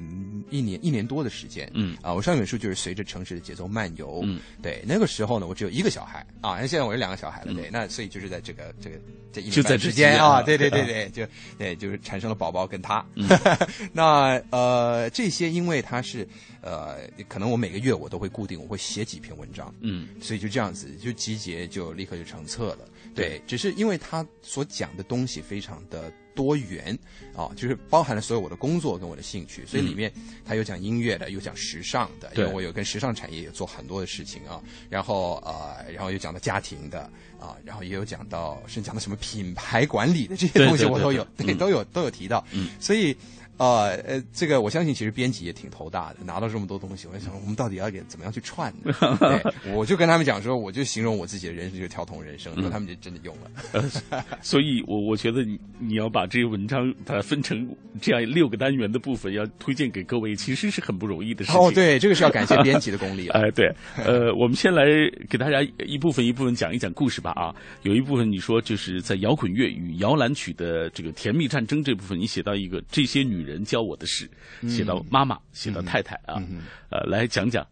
一年、一年多的时间。嗯，啊，我上一本书就是随着城市的节奏漫游。嗯，对，那个时候呢，我只有一个小孩。啊，那现在我有两个小孩了，对，那所以就是在这个这个这一就在之间啊，对对对对，就对，就是产生了宝宝跟他。那呃，这些因为他是呃，可能我每个月我都会固定我会写几篇文章，嗯，所以就这样子就集结就立刻就成册了。对，只是因为他所讲的东西非常的多元啊，就是包含了所有我的工作跟我的兴趣，所以里面他有讲音乐的，有讲时尚的，因为我有跟时尚产业有做很多的事情啊。然后呃，然后又讲到家庭的啊，然后也有讲到甚至讲到什么品牌管理的这些东西，我都有，对，都有都有提到。嗯，所以。呃呃，这个我相信，其实编辑也挺头大的，拿到这么多东西，我在想，我们到底要给怎么样去串呢？对，我就跟他们讲说，我就形容我自己的人生就是跳桶人生，然后他们就真的用了。所以，我我觉得你你要把这些文章把它分成这样六个单元的部分，要推荐给各位，其实是很不容易的事情。哦，对，这个是要感谢编辑的功力。哎，对，呃，我们先来给大家一部分一部分讲一讲故事吧。啊，有一部分你说就是在摇滚乐与摇篮曲的这个甜蜜战争这部分，你写到一个这些女人。人教我的事，写到妈妈，写到太太啊，呃，来讲讲，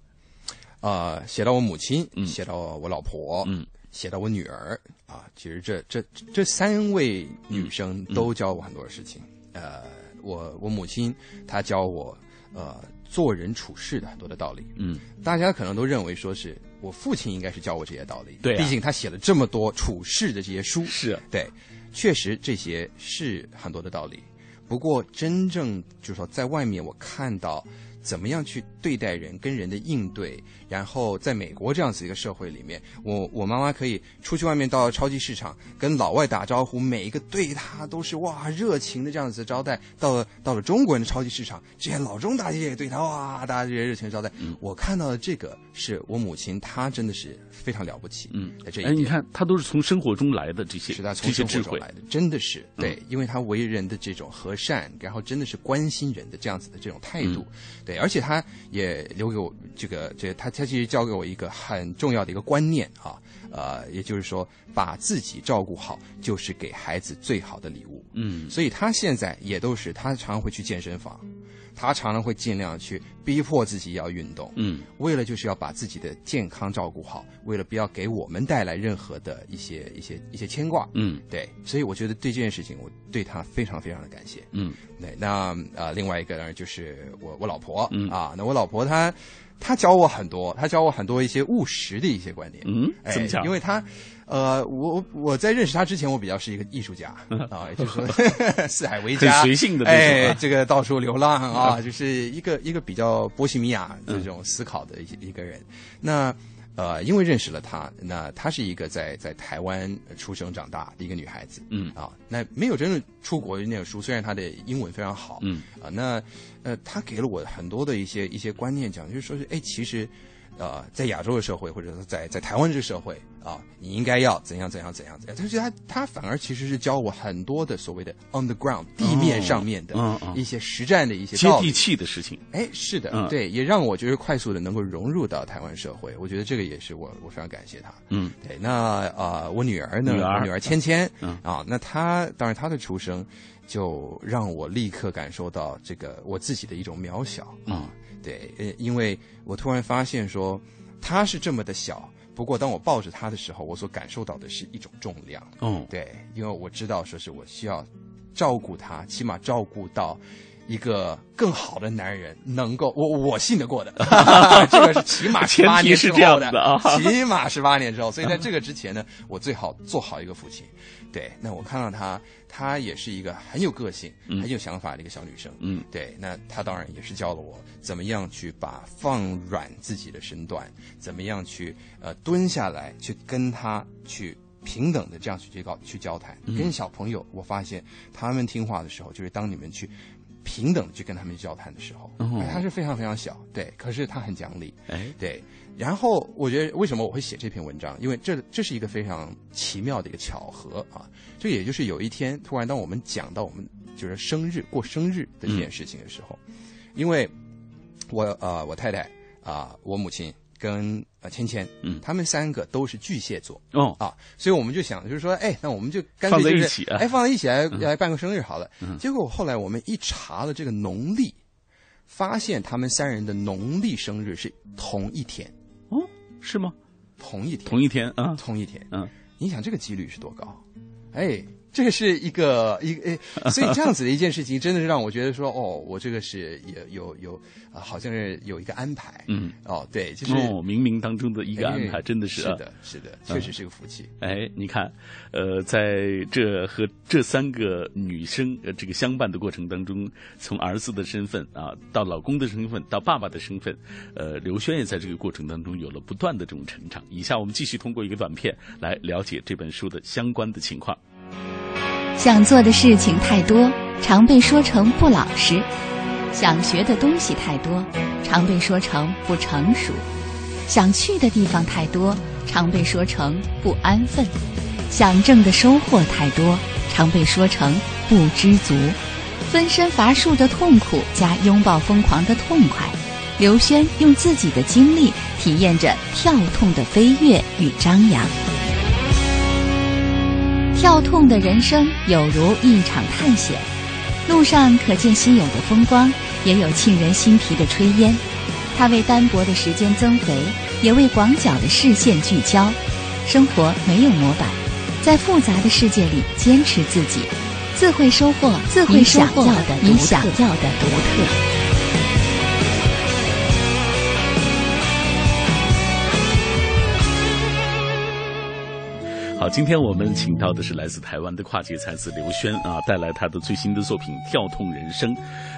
啊，写到我母亲，写到我老婆，嗯，写到我女儿啊，其实这这这三位女生都教我很多的事情。呃，我我母亲她教我呃做人处事的很多的道理。嗯，大家可能都认为说是我父亲应该是教我这些道理，对，毕竟他写了这么多处事的这些书，是对，确实这些是很多的道理。不过，真正就是说，在外面我看到怎么样去对待人、跟人的应对，然后在美国这样子一个社会里面，我我妈妈可以出去外面到超级市场跟老外打招呼，每一个对她都是哇热情的这样子招待。到了到了中国人的超级市场，这些老中大姐也对她哇，大家这些热情招待。我看到的这个是我母亲，她真的是非常了不起。嗯，在这哎，你看，她都是从生活中来的这些，是她从生活中来的，真的是对，因为她为人的这种和善，然后真的是关心人的这样子的这种态度，对，而且他也留给我这个这他他其实教给我一个很重要的一个观念啊，呃，也就是说，把自己照顾好，就是给孩子最好的礼物。嗯，所以他现在也都是，他常常会去健身房。他常常会尽量去逼迫自己要运动，嗯，为了就是要把自己的健康照顾好，为了不要给我们带来任何的一些一些一些牵挂，嗯，对，所以我觉得对这件事情，我对他非常非常的感谢，嗯，对，那呃，另外一个呢，就是我我老婆，嗯。啊，那我老婆她她教我很多，他教我很多一些务实的一些观点，嗯，怎么讲？因为他。呃，我我在认识他之前，我比较是一个艺术家 啊，也就是说 四海为家，随性的哎，这个到处流浪啊，就是一个一个比较波西米亚这种思考的一一个人。那呃，因为认识了她，那她是一个在在台湾出生长大的一个女孩子，嗯啊，那没有真正出国念书，虽然她的英文非常好，嗯啊，那呃，她给了我很多的一些一些观念，讲就是说是哎，其实。呃，在亚洲的社会，或者说在在台湾这个社会啊，你应该要怎样怎样怎样怎样。但是他他反而其实是教我很多的所谓的 on the ground 地面上面的一些实战的一些接地气的事情。哎，是的，对，也让我就是快速的能够融入到台湾社会。我觉得这个也是我我非常感谢他。嗯，对。那啊，我女儿呢？女儿女儿芊芊，嗯啊，那她当然她的出生就让我立刻感受到这个我自己的一种渺小啊。对，呃，因为我突然发现说。她是这么的小，不过当我抱着他的时候，我所感受到的是一种重量。嗯，对，因为我知道说是我需要照顾他，起码照顾到一个更好的男人能够我我信得过的，这个是起码十八年是这样的啊 起码十八年之后，所以在这个之前呢，我最好做好一个父亲。对，那我看到她，她也是一个很有个性、嗯很有想法的一个小女生。嗯，对，那她当然也是教了我怎么样去把放软自己的身段，怎么样去呃蹲下来去跟她去。平等的这样去去交去交谈，嗯跟小朋友，我发现他们听话的时候，就是当你们去平等的去跟他们交谈的时候，嗯他是非常非常小，对，可是他很讲理，哎，对。然后我觉得为什么我会写这篇文章？因为这这是一个非常奇妙的一个巧合啊！这也就是有一天突然，当我们讲到我们就是生日过生日的这件事情的时候，因为我呃我太太啊、我母亲跟呃芊芊，嗯，他们三个都是巨蟹座哦啊，所以我们就想就是说，哎，那我们就干脆就是在一起啊哎放在一起来嗯来办个生日好了。嗯结果后来我们一查了这个农历，发现他们三人的农历生日是同一天。哦，是吗？同一天，同一天啊，同一天。嗯，你想这个几率是多高？哎，这是一个一个，哎，所以这样子的一件事情，真的是让我觉得说，哦，我这个是有有有啊、好像是有一个安排。嗯，哦，对，就是哦，冥冥当中的一个安排，哎真的是啊是的，是的，确实是个福气。哎，你看，呃，在这和这三个女生呃这个相伴的过程当中，从儿子的身份啊，到老公的身份，到爸爸的身份，呃，刘轩也在这个过程当中有了不断的这种成长。以下我们继续通过一个短片来了解这本书的相关的情况。想做的事情太多，常被说成不老实；想学的东西太多，常被说成不成熟；想去的地方太多，常被说成不安分；想挣的收获太多，常被说成不知足。分身乏术的痛苦加拥抱疯狂的痛快，刘轩用自己的经历体验着跳痛的飞跃与张扬。跳痛的人生有如一场探险，路上可见稀有的风光，也有沁人心脾的炊烟。它为单薄的时间增肥，也为广角的视线聚焦。生活没有模板，在复杂的世界里坚持自己，自会收获自会收获想要的你想要的独特。好，今天我们请到的是来自台湾的跨界才子刘轩啊，带来他的最新的作品《跳痛人生》。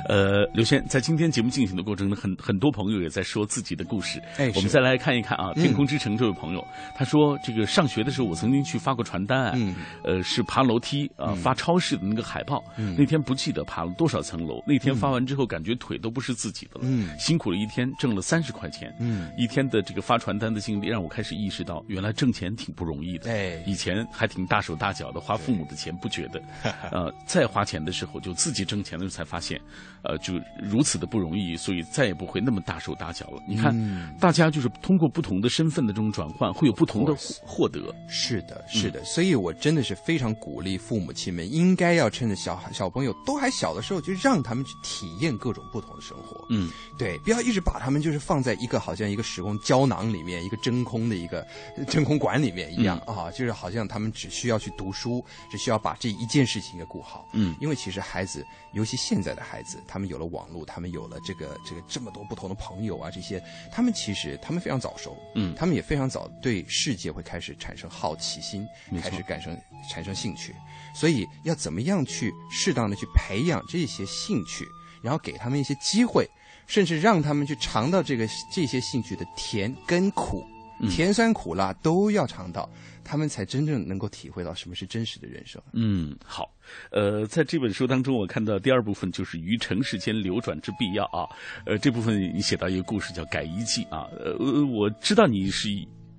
呃，刘轩在今天节目进行的过程中，很很多朋友也在说自己的故事。哎我们再来看一看啊，嗯天空之城这位朋友，他说这个上学的时候，我曾经去发过传单，嗯，呃，是爬楼梯啊、嗯发超市的那个海报。嗯那天不记得爬了多少层楼，那天发完之后，感觉腿都不是自己的了。嗯辛苦了一天，挣了三十块钱。嗯一天的这个发传单的经历，让我开始意识到，原来挣钱挺不容易的。哎以前还挺大手大脚的，花父母的钱不觉得，呃，再花钱的时候就自己挣钱的时候才发现，呃，就如此的不容易，所以再也不会那么大手大脚了。你看，嗯。大家就是通过不同的身份的这种转换，会有不同的获得。是的，是的，所以我真的是非常鼓励父母亲们，应该要趁着小小朋友都还小的时候，就让他们去体验各种不同的生活。嗯，对，不要一直把他们就是放在一个好像一个时空胶囊里面，一个真空的一个呃真空管里面一样、嗯。啊，就是好像他们只需要去读书，只需要把这一件事情给顾好。嗯。因为其实孩子，尤其现在的孩子，他们有了网络，他们有了这个这个这么多不同的朋友啊，这些，他们其实他们非常早熟，嗯。他们也非常早对世界会开始产生好奇心开始产生产生兴趣，所以要怎么样去适当的去培养这些兴趣，然后给他们一些机会，甚至让他们去尝到这个这些兴趣的甜跟苦，嗯。甜酸苦辣都要尝到，他们才真正能够体会到什么是真实的人生。嗯，好，呃，在这本书当中，我看到第二部分就是于尘世间流转之必要啊，呃，这部分你写到一个故事叫改衣记啊，呃，我知道你是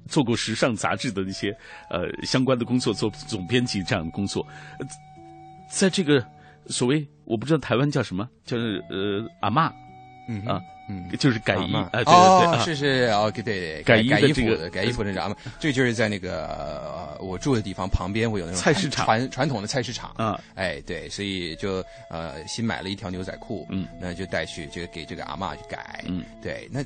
做过时尚杂志的那些呃相关的工作，做总编辑这样的工作，呃在这个所谓我不知道台湾叫什么，叫呃阿嬷，嗯啊。嗯，就是改衣，哎，对对对，哦，啊。是是，OK，对对，改衣改的这个衣服的改衣服的阿嬷，这个就是在那个呃我住的地方旁边会有那种菜市场。传传统的菜市场啊，哎，对，所以就呃新买了一条牛仔裤，嗯，那就带去就给这个阿嬷去改，嗯，对，那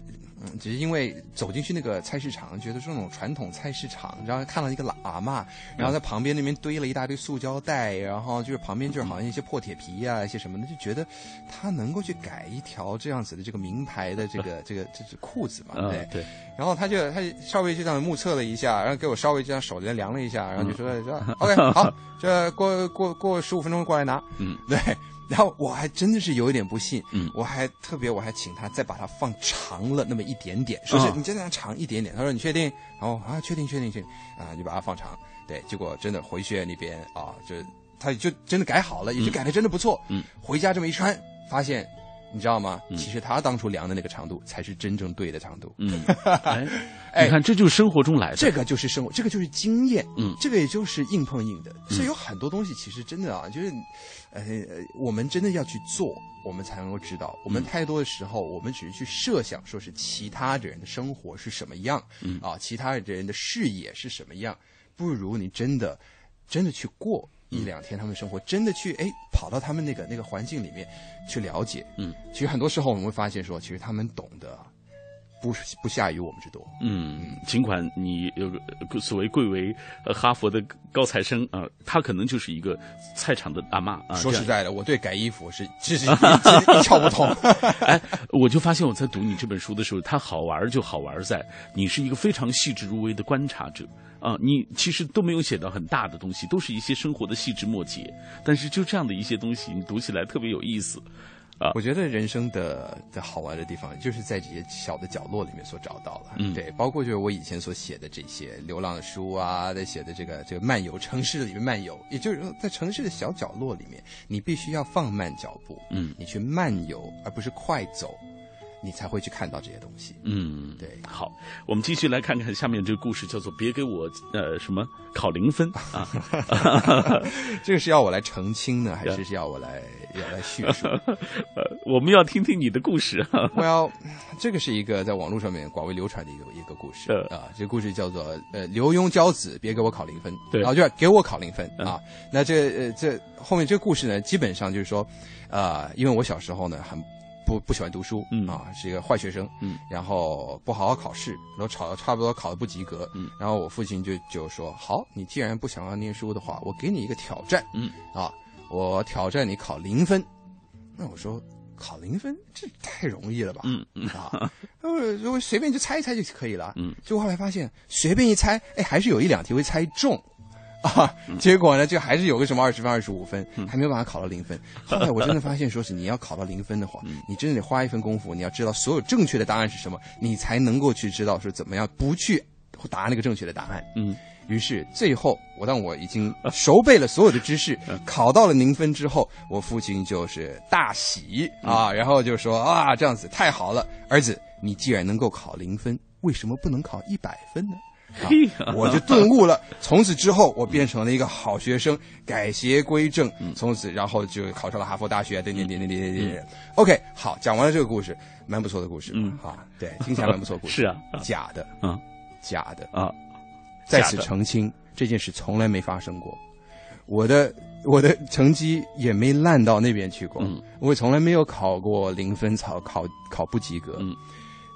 嗯，只是因为走进去那个菜市场，觉得是那种传统菜市场，然后看到一个喇嘛，然后在旁边那边堆了一大堆塑胶袋，然后就是旁边就是好像一些破铁皮啊，一些什么的，就觉得他能够去改一条这样子的这个名牌的这个这个这是裤子嘛，对对。然后他就他稍微就这样目测了一下，然后给我稍微这样手在量了一下，然后就说说 OK 好，这过过过十五分钟过来拿，嗯，对。然后我还真的是有一点不信，嗯，我还特别我还请他再把它放长了那么一点点，说是你再让它长一点点。他说你确定？然后啊，确定确定确定啊，就把它放长。对，结果真的回去那边啊，就他就真的改好了，也就改的真的不错。嗯，回家这么一穿，发现。你知道吗？其实他当初量的那个长度才是真正对的长度。嗯，哎，你看，这就是生活中来的。这个就是生活，这个就是经验。嗯，这个也就是硬碰硬的。所以有很多东西，其实真的啊，就是，呃，我们真的要去做，我们才能够知道。我们太多的时候，我们只是去设想，说是其他的人的生活是什么样，嗯啊，其他的人的视野是什么样，不如你真的，真的去过。一两天，他们生活真的去哎，跑到他们那个那个环境里面去了解，嗯，其实很多时候我们会发现说，其实他们懂得不不下于我们之多，嗯，尽管你有个所谓贵为呃哈佛的高材生啊，他可能就是一个菜场的大妈啊。说实在的，我对改衣服是其实一窍不通。哎，我就发现我在读你这本书的时候，它好玩就好玩在你是一个非常细致入微的观察者。啊，你其实都没有写到很大的东西，都是一些生活的细枝末节。但是就这样的一些东西，你读起来特别有意思，啊，我觉得人生的的好玩的地方，就是在这些小的角落里面所找到了。嗯，对，包括就是我以前所写的这些流浪的书啊，在写的这个这个漫游城市里面漫游，也就是说在城市的小角落里面，你必须要放慢脚步，嗯，你去漫游，而不是快走。你才会去看到这些东西。嗯，对。好，我们继续来看看下面这个故事，叫做“别给我呃什么考零分” 啊。这个是要我来澄清呢，还是是要我来要来叙述？呃，我们要听听你的故事。Well，这个是一个在网络上面广为流传的一个一个故事啊。这个故事叫做“呃刘墉教子，别给我考零分”。对，然后就给我考零分啊。那这呃这后面这个故事呢，基本上就是说，啊，因为我小时候呢很。不不喜欢读书，嗯啊，是一个坏学生，嗯，然后不好好考试，然后考差不多考的不及格，嗯，然后我父亲就就说：“好，你既然不想要念书的话，我给你一个挑战，嗯啊，我挑战你考零分。”那我说：“考零分，这太容易了吧？”嗯嗯啊，如果随便就猜一猜就可以了，嗯，结果后来发现随便一猜，哎，还是有一两题会猜中。啊，结果呢，就还是有个什么二十分、二十五分，还没有办法考到零分。后来我真的发现，说是你要考到零分的话，你真的得花一份功夫，你要知道所有正确的答案是什么，你才能够去知道是怎么样不去答那个正确的答案。嗯，于是最后，我当我已经 熟背了所有的知识，考到了零分之后，我父亲就是大喜啊，然后就说啊，这样子太好了，儿子，你既然能够考零分，为什么不能考一百分呢？我就顿悟了，从此之后我变成了一个好学生，改邪归正，从此然后就考上了哈佛大学，点点点点点点点。OK，好，讲完了这个故事，蛮不错的故事，嗯，啊，对，听起来蛮不错故事，是啊，假的，嗯，假的。啊，在此澄清，这件事从来没发生过，我的我的成绩也没烂到那边去过，我从来没有考过零分，考考考不及格，嗯。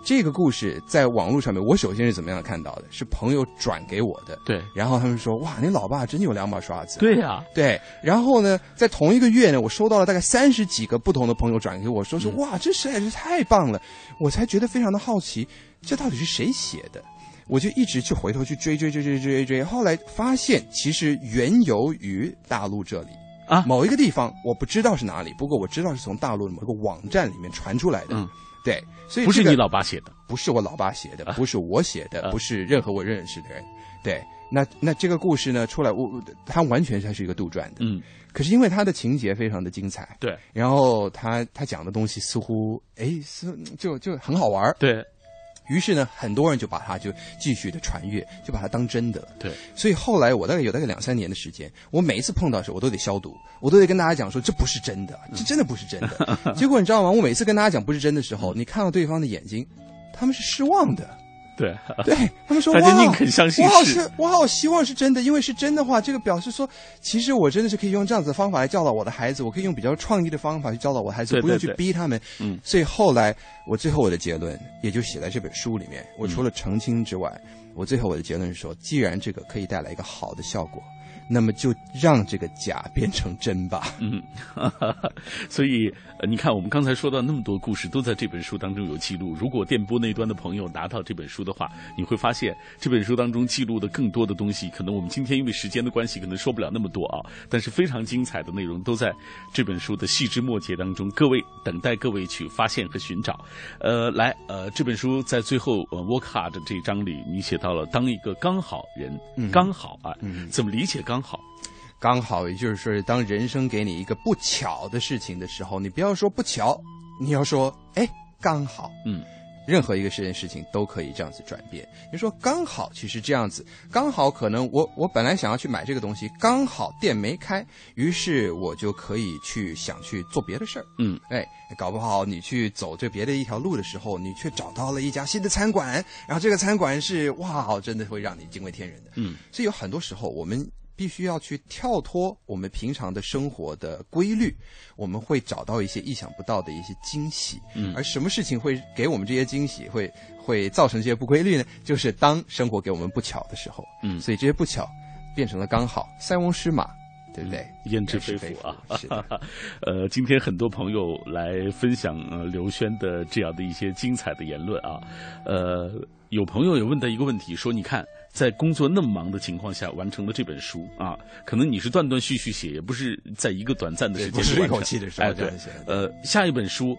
这个故事在网络上面，我首先是怎么样看到的？是朋友转给我的。对。然后他们说：“哇，你老爸真有两把刷子。”对呀。对。然后呢，在同一个月呢，我收到了大概三十几个不同的朋友转给我，说是哇，这实在是太棒了！我才觉得非常的好奇，这到底是谁写的？我就一直去回头去追追追追追追，后来发现其实缘由于大陆这里啊，某一个地方我不知道是哪里，不过我知道是从大陆的某个网站里面传出来的。嗯。对，所以不是你老爸写的，不是我老爸写的，不是我写的，不是任何我认识的人。对，那那这个故事呢出来，我他完全它是一个杜撰的。嗯，可是因为他的情节非常的精彩，对，然后他他讲的东西似乎哎是就就很好玩对。于是呢，很多人就把它就继续的传阅，就把它当真的了。对，所以后来我大概有大概两三年的时间，我每一次碰到的时候，我都得消毒，我都得跟大家讲说这不是真的，这真的不是真的。结果你知道吗？我每次跟大家讲不是真的时候，你看到对方的眼睛，他们是失望的。对对，他们说大家哇宁肯相信我好是希我好希望是真的，因为是真的话，这个表示说，其实我真的是可以用这样子的方法来教导我的孩子，我可以用比较创意的方法去教导我的孩子，不用去逼他们。嗯，所以后来我最后我的结论也就写在这本书里面。我嗯除了澄清之外，我最后我的结论是说，既然这个可以带来一个好的效果，那么就让这个假变成真吧。嗯，哈哈所以呃，你看我们刚才说到那么多故事，都在这本书当中有记录。如果电波那端的朋友拿到这本书的话，你会发现这本书当中记录的更多的东西，可能我们今天因为时间的关系，可能说不了那么多啊。但是非常精彩的内容都在这本书的细枝末节当中，各位等待各位去发现和寻找。呃，来，呃，这本书在最后呃 work hard 这一章里，你写到了当一个刚好人，嗯刚好啊，嗯怎么理解刚好？刚好，也就是说，当人生给你一个不巧的事情的时候，你不要说不巧，你要说哎，刚好。嗯，任何一个这件事情都可以这样子转变。你说刚好，其实这样子，刚好可能我我本来想要去买这个东西，刚好店没开，于是我就可以去想去做别的事儿。嗯，哎，搞不好你去走这别的一条路的时候，你却找到了一家新的餐馆，然后这个餐馆是哇，真的会让你惊为天人的。嗯，所以有很多时候我们。必须要去跳脱我们平常的生活的规律，我们会找到一些意想不到的一些惊喜。嗯而什么事情会给我们这些惊喜，会会造成这些不规律呢？就是当生活给我们不巧的时候。嗯所以这些不巧变成了刚好，塞翁失马，对不对？焉知非福啊！呃，今天很多朋友来分享呃刘轩的这样的一些精彩的言论啊，呃，有朋友也问到一个问题，说你看在工作那么忙的情况下完成了这本书啊，可能你是断断续续写，也不是在一个短暂的时间是一口气的时候哎，对这样写，呃，下一本书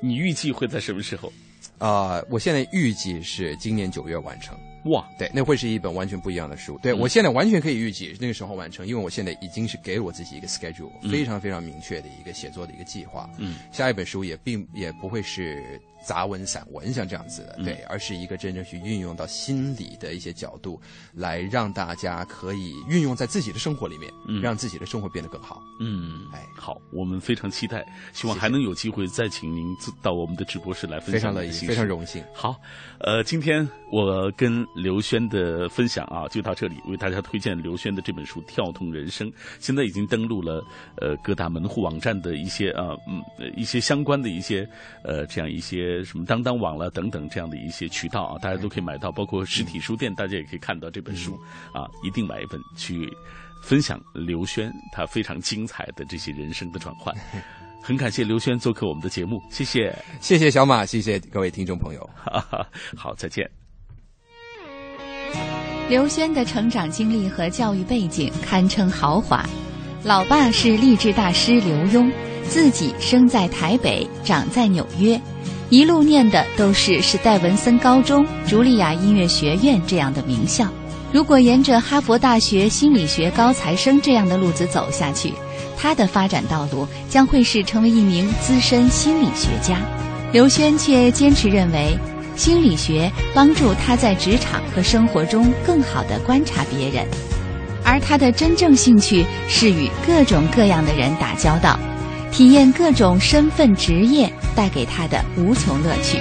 你预计会在什么时候？啊、我现在预计是今年九月完成。哇，对，那会是一本完全不一样的书。对、嗯我现在完全可以预计那个时候完成，因为我现在已经是给了我自己一个 schedule，、嗯非常非常明确的一个写作的一个计划。嗯，下一本书也并也不会是杂文散文像这样子的，嗯。对，而是一个真正去运用到心理的一些角度，来让大家可以运用在自己的生活里面，嗯。让自己的生活变得更好。嗯，哎，好，我们非常期待，希望还能有机会再请您自到我们的直播室来分享非常乐意非常荣幸。好，呃，今天我跟刘轩的分享啊，就到这里，为大家推荐刘轩的这本书《跳动人生》，现在已经登录了呃各大门户网站的一些啊嗯呃一些相关的一些呃这样一些什么当当网了等等这样的一些渠道啊，大家都可以买到，包括实体书店，大家也可以看到这本书啊，一定买一本去分享刘轩他非常精彩的这些人生的转换。很感谢刘轩做客我们的节目，谢谢，谢谢小马，谢谢各位听众朋友。好，再见。刘轩的成长经历和教育背景堪称豪华，老爸是励志大师刘墉，自己生在台北，长在纽约，一路念的都是史戴文森高中、茱莉亚音乐学院这样的名校。如果沿着哈佛大学心理学高材生这样的路子走下去，他的发展道路将会是成为一名资深心理学家。刘轩却坚持认为，心理学帮助他在职场和生活中更好地观察别人，而他的真正兴趣是与各种各样的人打交道，体验各种身份职业带给他的无穷乐趣。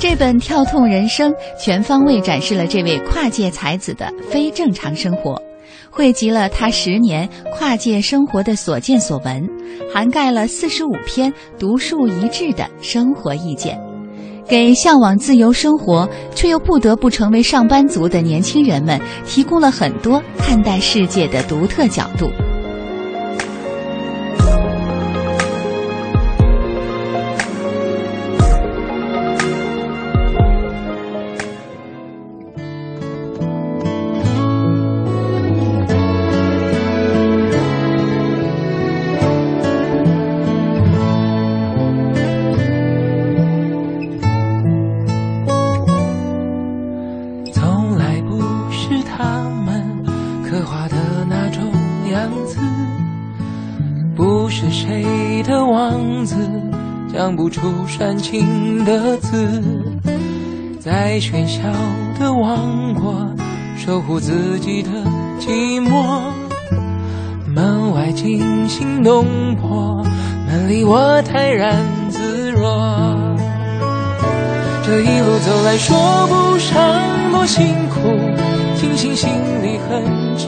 这本《跳动人生》全方位展示了这位跨界才子的非正常生活，汇集了他十年跨界生活的所见所闻，涵盖了四十五篇独树一帜的生活意见，给向往自由生活却又不得不成为上班族的年轻人们提供了很多看待世界的独特角度。情的字，在喧嚣的王国守护自己的寂寞。门外惊心动魄，门里我泰然自若。这一路走来说不上多辛苦，庆幸心里很清